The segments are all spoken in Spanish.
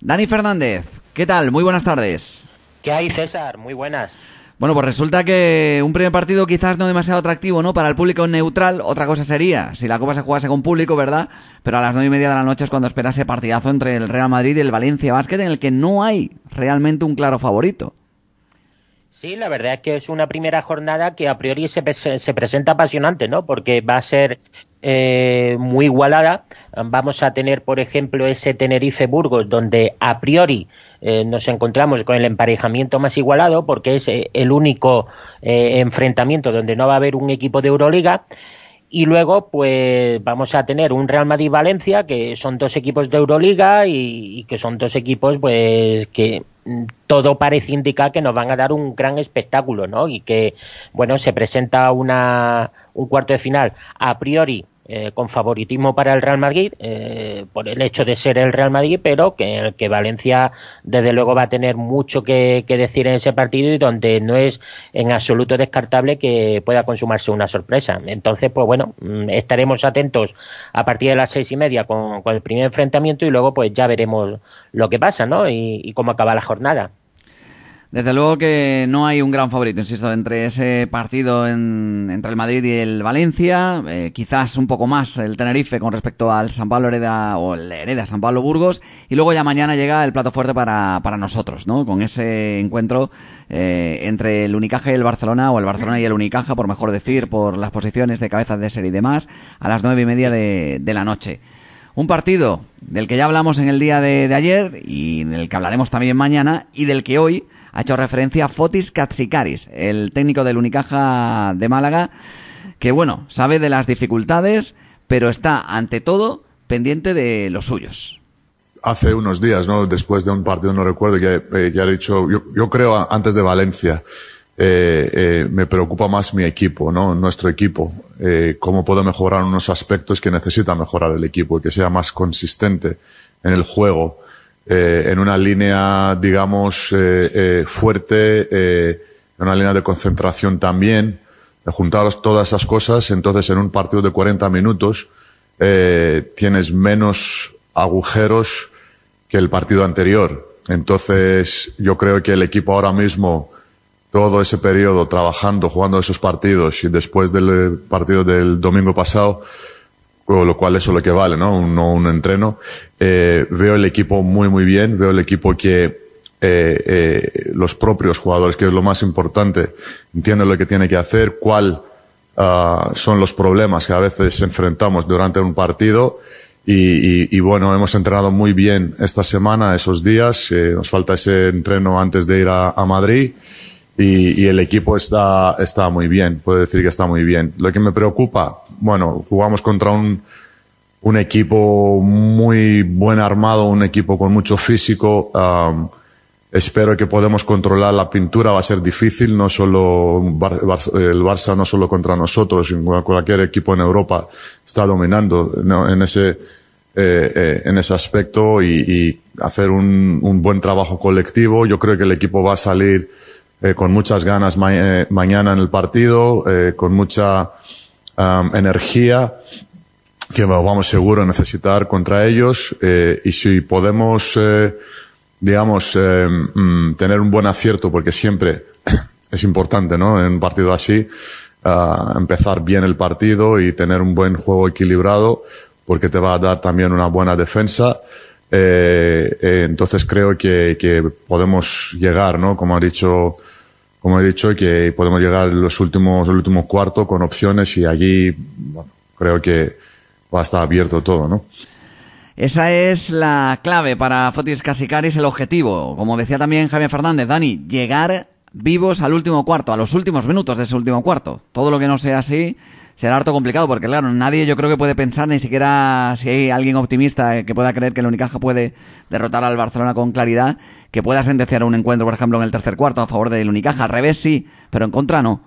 Dani Fernández, ¿qué tal? Muy buenas tardes. ¿Qué hay, César? Muy buenas. Bueno, pues resulta que un primer partido quizás no demasiado atractivo, ¿no? Para el público neutral, otra cosa sería si la Copa se jugase con público, ¿verdad? Pero a las nueve y media de la noche es cuando espera ese partidazo entre el Real Madrid y el Valencia Basket, en el que no hay realmente un claro favorito. Sí, la verdad es que es una primera jornada que a priori se, se presenta apasionante, ¿no? Porque va a ser eh, muy igualada. Vamos a tener, por ejemplo, ese Tenerife-Burgos, donde a priori eh, nos encontramos con el emparejamiento más igualado, porque es eh, el único enfrentamiento donde no va a haber un equipo de Euroliga. Y luego, pues vamos a tener un Real Madrid-Valencia, que son dos equipos de Euroliga y, y, que son dos equipos, pues, que mm, todo parece indicar que nos van a dar un gran espectáculo, ¿no? Y que, bueno, se presenta una, un cuarto de final a priori eh, con favoritismo para el Real Madrid eh, por el hecho de ser el Real Madrid, pero que, Valencia desde luego va a tener mucho que, que, decir en ese partido y donde no es en absoluto descartable que pueda consumarse una sorpresa. Entonces, pues bueno, mm, estaremos atentos a partir de las seis y media con, el primer enfrentamiento y luego pues ya veremos lo que pasa, ¿no? y cómo acaba la jornada. Desde luego que no hay un gran favorito, insisto, entre ese partido en, entre el Madrid y el Valencia, eh, quizás un poco más el Tenerife con respecto al San Pablo Hereda o el Hereda San Pablo Burgos, y luego ya mañana llega el plato fuerte para, para nosotros, ¿no? Con ese encuentro eh, entre el Unicaja y el Barcelona, o el Barcelona y el Unicaja, por mejor decir, por las posiciones de cabezas de serie y demás, a las nueve y media de, de la noche. Un partido del que ya hablamos en el día de, ayer y del que hablaremos también mañana y del que hoy ha hecho referencia a Fotis Katsikaris, el técnico del Unicaja de Málaga, que bueno, sabe de las dificultades, pero está ante todo pendiente de los suyos. Hace unos días, ¿no? Después de un partido, no recuerdo, que, eh, que ha dicho, yo, creo antes de Valencia, eh, eh, me preocupa más mi equipo, ¿no? Nuestro equipo. Eh, cómo puedo mejorar unos aspectos que necesita mejorar el equipo y que sea más consistente en el juego en una línea, digamos, fuerte, en una línea de concentración también, juntaros todas esas cosas, entonces en un partido de 40 minutos tienes menos agujeros que el partido anterior. Entonces, yo creo que el equipo ahora mismo, todo ese periodo trabajando, jugando esos partidos y después del partido del domingo pasado, con lo cual eso es lo que vale, ¿no? Un, un entreno. Eh, veo el equipo muy, muy bien, veo el equipo que eh, eh, los propios jugadores, que es lo más importante, entienden lo que tiene que hacer, cuál uh, son los problemas que a veces enfrentamos durante un partido. Y, y, y, bueno, hemos entrenado muy bien esta semana, esos días. Eh, nos falta ese entreno antes de ir a, a Madrid. Y, y, el equipo está, está muy bien, puedo decir que está muy bien. Lo que me preocupa, bueno, jugamos contra un, un equipo muy buen armado, un equipo con mucho físico. Um, espero que podamos controlar la pintura, va a ser difícil, no solo el Barça, no solo contra nosotros, cualquier equipo en Europa está dominando en ese, eh, eh, en ese aspecto y, y hacer un, un, buen trabajo colectivo. Yo creo que el equipo va a salir eh, con muchas ganas eh, mañana en el partido, eh, con mucha um, energía que vamos seguro a necesitar contra ellos y si podemos, digamos, mm, tener un buen acierto, porque siempre es importante, ¿no? En un partido así, empezar bien el partido y tener un buen juego equilibrado, porque te va a dar también una buena defensa. Entonces creo que, que, podemos llegar, ¿no? Como ha dicho, como he dicho, que podemos llegar los últimos, el último cuarto con opciones y allí, bueno, creo que va a estar abierto todo, ¿no? Esa es la clave para Fotis Casicaris, el objetivo. Como decía también Javier Fernández, Dani, llegar vivos al último cuarto, a los últimos minutos de ese último cuarto. Todo lo que no sea así será harto complicado, porque claro, nadie yo creo que puede pensar, ni siquiera si hay alguien optimista que pueda creer que el Unicaja puede derrotar al Barcelona con claridad, que pueda sentenciar un encuentro, por ejemplo, en el tercer cuarto a favor del Unicaja. Al revés sí, pero en contra no.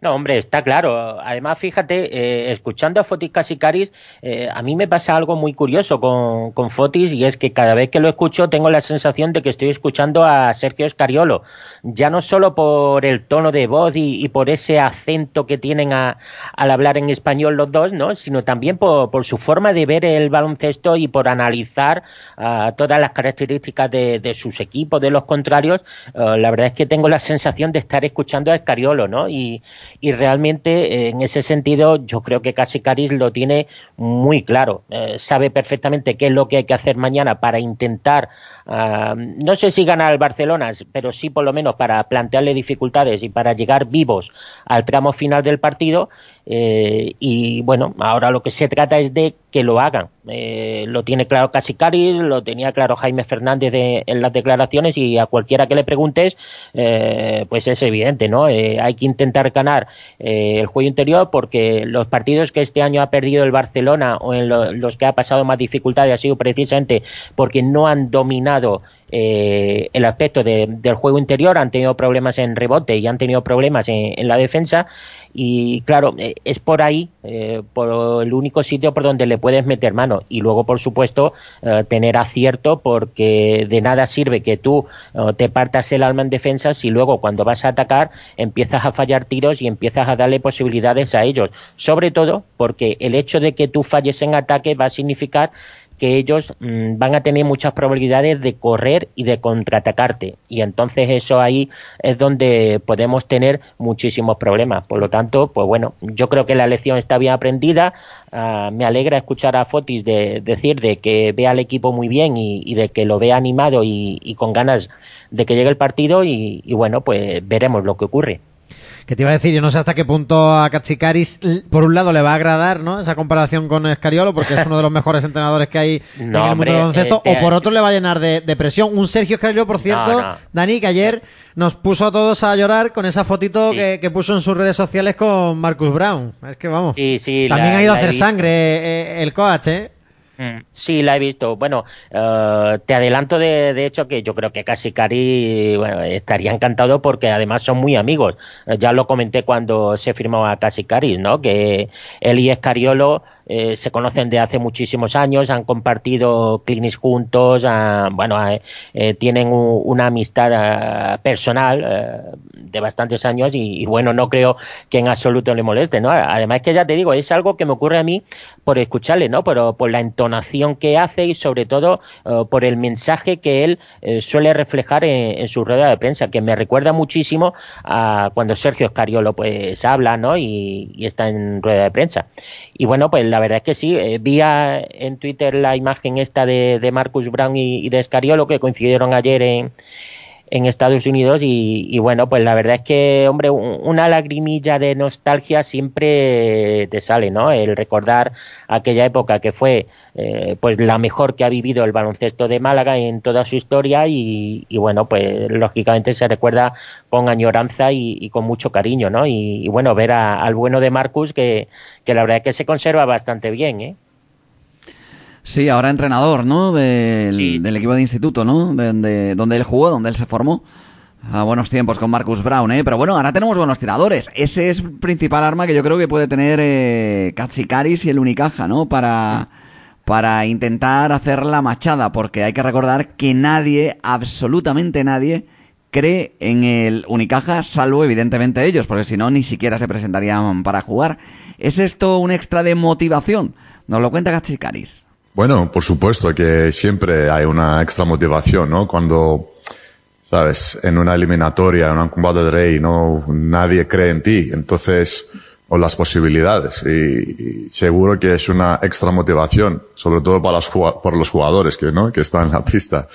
No, hombre, está claro. Además, fíjate, eh, escuchando a Fotis Casicaris, eh, a mí me pasa algo muy curioso con, con, Fotis y es que cada vez que lo escucho tengo la sensación de que estoy escuchando a Sergio Escariolo. Ya no solo por el tono de voz y, por ese acento que tienen al hablar en español los dos, ¿no? Sino también por, su forma de ver el baloncesto y por analizar uh, todas las características de, de, sus equipos, de los contrarios. Uh, la verdad es que tengo la sensación de estar escuchando a Escariolo, ¿no? Y, y realmente eh, en ese sentido yo creo que Casi Caris lo tiene muy claro, eh, sabe perfectamente qué es lo que hay que hacer mañana para intentar, no sé si ganar al Barcelona, pero sí por lo menos para plantearle dificultades y para llegar vivos al tramo final del partido eh, y bueno, ahora lo que se trata es de que lo hagan. Eh, lo tiene claro Casicaris, lo tenía claro Jaime Fernández de, en las declaraciones y a cualquiera que le preguntes, eh, pues es evidente, ¿no? Hay que intentar ganar el juego interior porque los partidos que este año ha perdido el Barcelona o en lo, los que ha pasado más dificultades ha sido precisamente porque no han dominado eh, el aspecto de, del juego interior, han tenido problemas en rebote y han tenido problemas en, en la defensa. Y claro, eh, es por ahí, eh, por el único sitio por donde le puedes meter mano. Y luego por supuesto tener acierto porque de nada sirve que tú te partas el alma en defensa si luego cuando vas a atacar empiezas a fallar tiros y empiezas a darle posibilidades a ellos, sobre todo porque el hecho de que tú falles en ataque va a significar que ellos mmm, van a tener muchas probabilidades de correr y de contraatacarte. Y entonces eso ahí es donde podemos tener muchísimos problemas. Por lo tanto, pues bueno, yo creo que la lección está bien aprendida. Uh, me alegra escuchar a Fotis de, decir de que ve al equipo muy bien y, y de que lo ve animado y, y, con ganas de que llegue el partido y, y bueno, pues veremos lo que ocurre que te iba a decir, yo no sé hasta qué punto a Cachicaris, por un lado, le va a agradar, ¿no? Esa comparación con Escariolo, porque es uno de los mejores entrenadores que hay no, en el mundo del baloncesto, eh, o por otro le va a llenar de, de presión. Un Sergio Escariolo, por cierto, no, no. Dani, que ayer nos puso a todos a llorar con esa fotito sí. que, que, puso en sus redes sociales con Marcus Brown. Es que vamos. Sí, sí, También la, ha ido a hacer sangre eh, el coach, ¿eh? Mm. Sí, la he visto. Bueno, uh, te adelanto de, de, hecho que yo creo que casi Cari bueno, estaría encantado porque además son muy amigos. Uh, ya lo comenté cuando se firmó a Casi Cari, ¿no? Que él y Escariolo eh, se conocen de hace muchísimos años, han compartido clinics juntos, uh, bueno, eh, tienen un, una amistad ah, personal eh, de bastantes años y, bueno, no creo que en absoluto le moleste, ¿no? Además que ya te digo, es algo que me ocurre a mí por escucharle, ¿no? Pero por la entonación que hace y sobre todo por el mensaje que él suele reflejar en, en, su rueda de prensa, que me recuerda muchísimo a cuando Sergio Escariolo pues habla, ¿no? Y, y está en rueda de prensa. Y bueno, pues la verdad es que sí, eh, vi en Twitter la imagen esta de, de Marcus Brown y, y, de Escariolo que coincidieron ayer en, en Estados Unidos y, y, bueno, pues la verdad es que, hombre, una lagrimilla de nostalgia siempre te sale, ¿no? El recordar aquella época que fue eh, pues la mejor que ha vivido el baloncesto de Málaga en toda su historia y, y bueno, pues lógicamente se recuerda con añoranza y, con mucho cariño, ¿no? Y, bueno, ver al bueno de Marcus que, que la verdad es que se conserva bastante bien, ¿eh? Sí, ahora entrenador, ¿no? Del, sí. del equipo de instituto, ¿no? De, de, donde él jugó, donde él se formó. A buenos tiempos con Marcus Brown, ¿eh? Pero bueno, ahora tenemos buenos tiradores. Ese es el principal arma que yo creo que puede tener eh, Katsikaris y el Unicaja, ¿no? Para, para intentar hacer la machada, porque hay que recordar que nadie, absolutamente nadie, cree en el Unicaja, salvo evidentemente ellos, porque si no, ni siquiera se presentarían para jugar. ¿Es esto un extra de motivación? Nos lo cuenta Katsikaris. Bueno, por supuesto que siempre hay una extra motivación, ¿no? Cuando, sabes, en una eliminatoria, en un combate de rey, no, nadie cree en ti, entonces, o las posibilidades, y, seguro que es una extra motivación, sobre todo para los, los jugadores que, ¿no? Que están en la pista.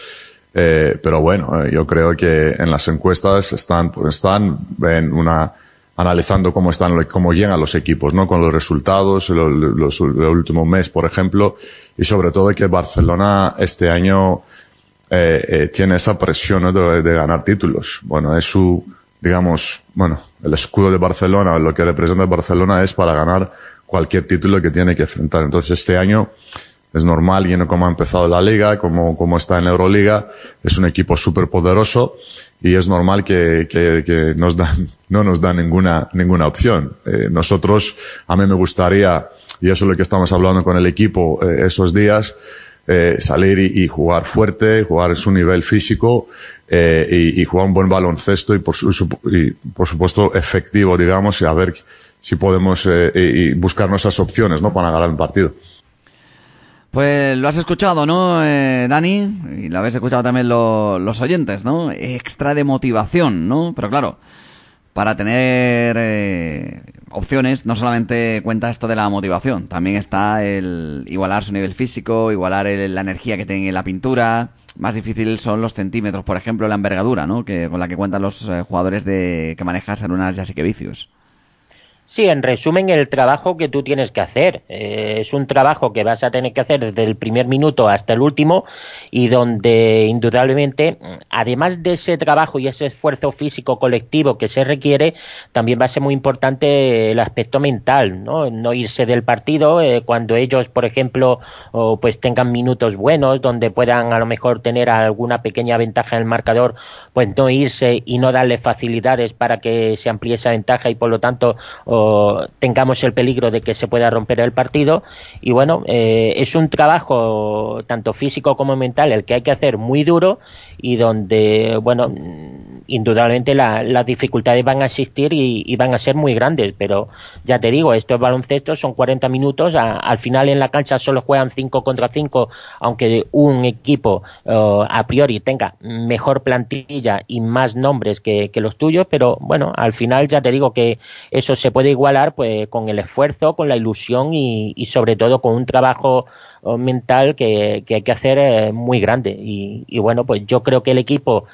Eh, pero bueno, yo creo que en las encuestas están, están en una, analizando cómo están, cómo llegan los equipos, ¿no? Con los resultados, los, los, el último mes, por ejemplo, y sobre todo que Barcelona este año eh, eh, tiene esa presión de, de, ganar títulos. Bueno, es su, digamos, bueno, el escudo de Barcelona, lo que representa Barcelona es para ganar cualquier título que tiene que enfrentar. Entonces este año es normal, viendo cómo ha empezado la liga, cómo, cómo está en la Euroliga, es un equipo súper poderoso y es normal que, que, nos dan, no nos dan ninguna, ninguna opción. Eh, nosotros, a mí me gustaría, y eso es lo que estamos hablando con el equipo eh, esos días, eh, salir y, jugar fuerte, jugar en su nivel físico y, y, jugar un buen baloncesto y por, y por supuesto efectivo, digamos, y a ver si podemos y buscar nuestras opciones ¿no? para ganar un partido. Pues lo has escuchado, ¿no, eh, Dani? Y lo habéis escuchado también los oyentes, ¿no? Extra de motivación, ¿no? Pero claro, para tener eh, opciones no solamente cuenta esto de la motivación, también está el igualar su nivel físico, igualar la energía que tiene la pintura. Más difícil son los centímetros, por ejemplo, la envergadura, ¿no? Que con la que cuentan los eh, jugadores de que manejan Sarunas y Vicios. Sí, en resumen, el trabajo que tú tienes que hacer. Eh, es un trabajo que vas a tener que hacer desde el primer minuto hasta el último y donde indudablemente, además de ese trabajo y ese esfuerzo físico colectivo que se requiere, también va a ser muy importante el aspecto mental, no, no irse del partido eh, cuando ellos, por ejemplo, pues tengan minutos buenos, donde puedan a lo mejor tener alguna pequeña ventaja en el marcador, pues no irse y no darle facilidades para que se amplíe esa ventaja y por lo tanto tengamos el peligro de que se pueda romper el partido. Y bueno, eh, es un trabajo tanto físico como mental el que hay que hacer muy duro y donde, bueno, indudablemente las dificultades van a existir y, van a ser muy grandes, pero ya te digo, estos baloncestos son 40 minutos, al final en la cancha solo juegan 5 contra 5, aunque un equipo a priori tenga mejor plantilla y más nombres que, los tuyos, pero bueno, al final ya te digo que eso se puede igualar pues con el esfuerzo, con la ilusión y, sobre todo con un trabajo mental que, hay que hacer eh, muy grande. Y bueno, pues yo creo que el equipo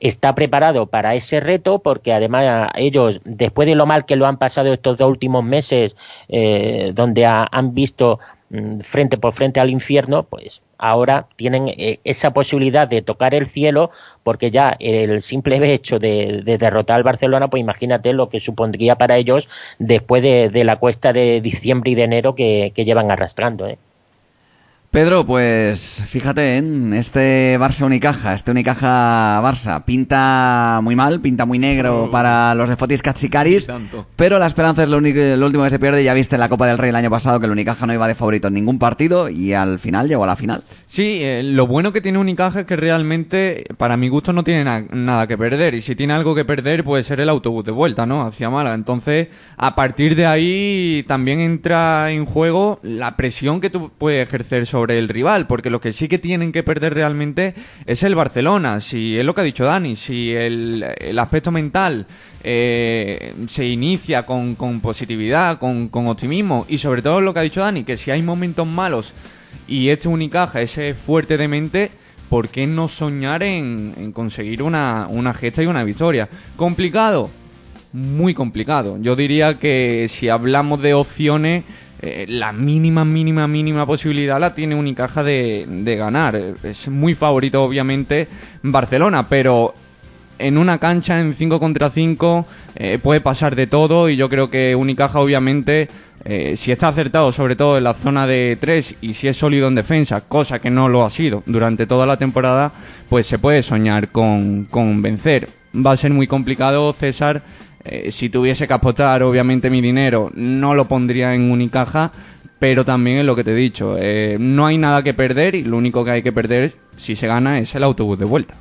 está preparado para ese reto porque además ellos, después de lo mal que lo han pasado estos dos últimos meses, eh, donde han visto mm, frente por frente al infierno, pues ahora tienen eh, esa posibilidad de tocar el cielo porque ya el simple hecho de, derrotar al Barcelona, pues imagínate lo que supondría para ellos después de, la cuesta de diciembre y de enero que, que llevan arrastrando. ¿eh? Pedro, pues fíjate en este Barça Unicaja, este Unicaja Barça, pinta muy mal, pinta muy negro oh. para los de Fotis Katsikaris, pero la esperanza es lo, último que se pierde. Ya viste en la Copa del Rey el año pasado que el Unicaja no iba de favorito en ningún partido y al final llegó a la final. Sí, eh, lo bueno que tiene Unicaja es que realmente, para mi gusto, no tiene nada que perder y si tiene algo que perder puede ser el autobús de vuelta, ¿no? Hacia Málaga. Entonces, a partir de ahí también entra en juego la presión que tú puedes ejercer sobre sobre el rival, porque lo que sí que tienen que perder realmente es el Barcelona. Si es lo que ha dicho Dani, si el, aspecto mental eh, se inicia con, positividad, con, optimismo, y sobre todo lo que ha dicho Dani, que si hay momentos malos y este Unicaja ese fuerte de mente, ¿por qué no soñar en, conseguir una, una gesta y una victoria? ¿Complicado? Muy complicado. Yo diría que si hablamos de opciones eh, la mínima, mínima, mínima posibilidad la tiene Unicaja de, de ganar. Es muy favorito, obviamente, Barcelona, pero en una cancha en 5 contra 5 eh, puede pasar de todo y yo creo que Unicaja obviamente eh, si está acertado sobre todo en la zona de 3 y si es sólido en defensa, cosa que no lo ha sido durante toda la temporada, pues se puede soñar con, con vencer. Va a ser muy complicado, César, eh, si tuviese que apostar, obviamente, mi dinero, no lo pondría en Unicaja, pero también es lo que te he dicho. Eh, no hay nada que perder y lo único que hay que perder, si se gana, es el autobús de vuelta.